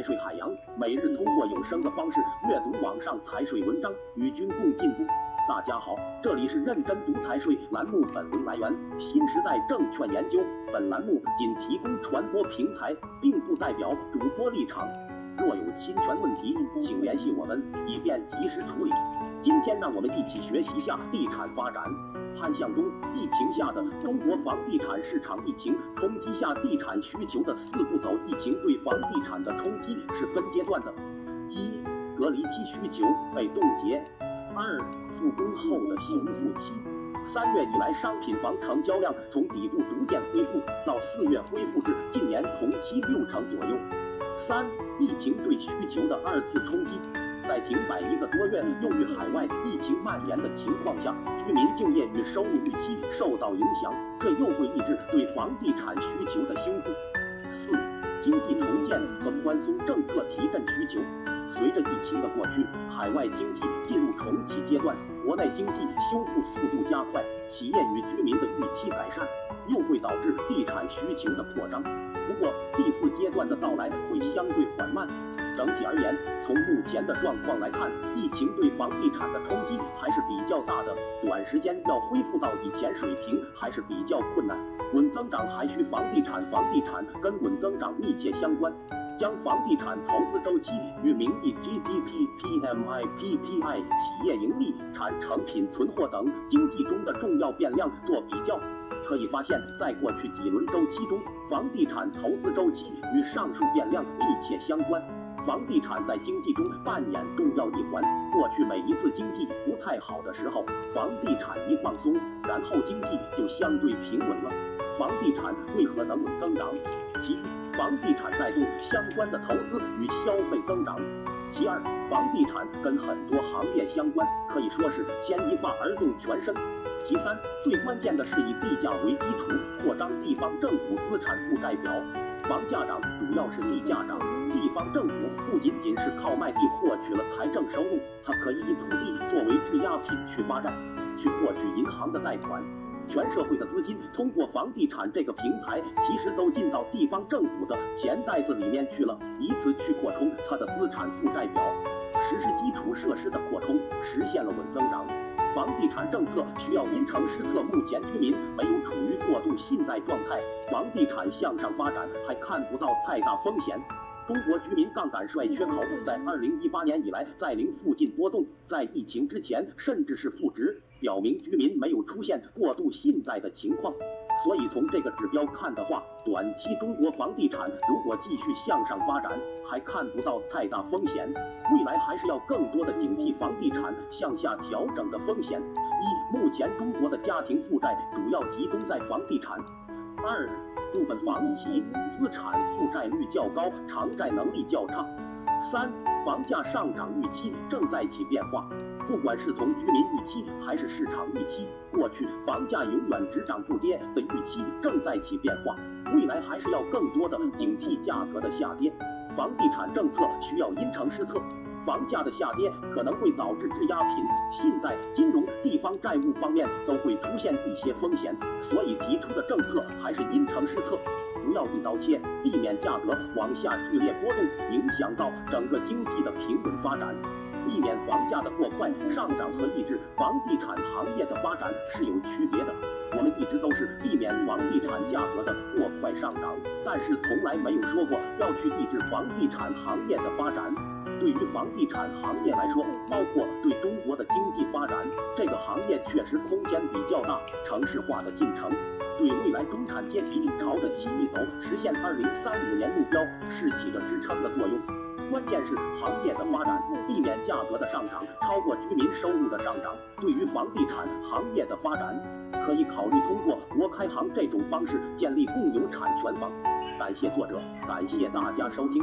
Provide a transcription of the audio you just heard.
财税海洋，每日通过有声的方式阅读网上财税文章，与君共进步。大家好，这里是认真读财税栏目，本文来源新时代证券研究。本栏目仅提供传播平台，并不代表主播立场。若有侵权问题，请联系我们，以便及时处理。今天让我们一起学习下地产发展。潘向东，疫情下的中国房地产市场，疫情冲击下地产需求的四步走。疫情对房地产的冲击是分阶段的：一、隔离期需求被冻结；二、复工后的修复期。三月以来，商品房成交量从底部逐渐恢复，到四月恢复至近年同期六成左右。三、疫情对需求的二次冲击，在停摆一个多月又与海外疫情蔓延的情况下，居民就业与收入预期受到影响，这又会抑制对房地产需求的修复。四、经济重建和宽松政策提振需求。随着疫情的过去，海外经济进入重启阶段，国内经济修复速度加快，企业与居民的预期改善，又会导致地产需求的扩张。不过，第四阶段的到来会相对缓慢。整体而言，从目前的状况来看，疫情对房地产的冲击还是比较大的，短时间要恢复到以前水平还是比较困难。稳增长还需房地产，房地产跟稳增长密切相关。将房地产投资周期与名义 GDP、PMI、PPI、企业盈利、产成品存货等经济中的重要变量做比较，可以发现，在过去几轮周期中，房地产投资周期与上述变量密切相关。房地产在经济中扮演重要一环。过去每一次经济不太好的时候，房地产一放松，然后经济就相对平稳了。房地产为何能稳增长？其一，房地产带动相关的投资与消费增长；其二，房地产跟很多行业相关，可以说是牵一发而动全身；其三，最关键的是以地价为基础扩张地方政府资产负债表。房价涨主要是地价涨，地方政府不仅仅是靠卖地获取了财政收入，它可以以土地作为质押品去发债，去获取银行的贷款。全社会的资金通过房地产这个平台，其实都进到地方政府的钱袋子里面去了，以此去扩充它的资产负债表，实施基础设施的扩充，实现了稳增长。房地产政策需要因城施策，目前居民没有处于过度信贷状态，房地产向上发展还看不到太大风险。中国居民杠杆率缺口在二零一八年以来在零附近波动，在疫情之前甚至是负值，表明居民没有出现过度信贷的情况。所以从这个指标看的话，短期中国房地产如果继续向上发展，还看不到太大风险。未来还是要更多的警惕房地产向下调整的风险。一，目前中国的家庭负债主要集中在房地产。二。部分房企资产负债率较高，偿债能力较差。三、房价上涨预期正在起变化，不管是从居民预期还是市场预期，过去房价永远只涨不跌的预期正在起变化，未来还是要更多的警惕价格的下跌。房地产政策需要因城施策。房价的下跌可能会导致质押品、信贷、金融、地方债务方面都会出现一些风险，所以提出的政策还是因城施策，不要一刀切，避免价格往下剧烈波动，影响到整个经济的平稳发展。避免房价的过快上涨和抑制房地产行业的发展是有区别的。我们一直都是避免房地产价格的过快上涨，但是从来没有说过要去抑制房地产行业的发展。对于房地产行业来说，包括对中国的经济发展，这个行业确实空间比较大。城市化的进程，对未来中产阶级朝着七亿走，实现二零三五年目标是起着支撑的作用。关键是行业的发展，避免价格的上涨超过居民收入的上涨。对于房地产行业的发展，可以考虑通过国开行这种方式建立共有产权房。感谢作者，感谢大家收听。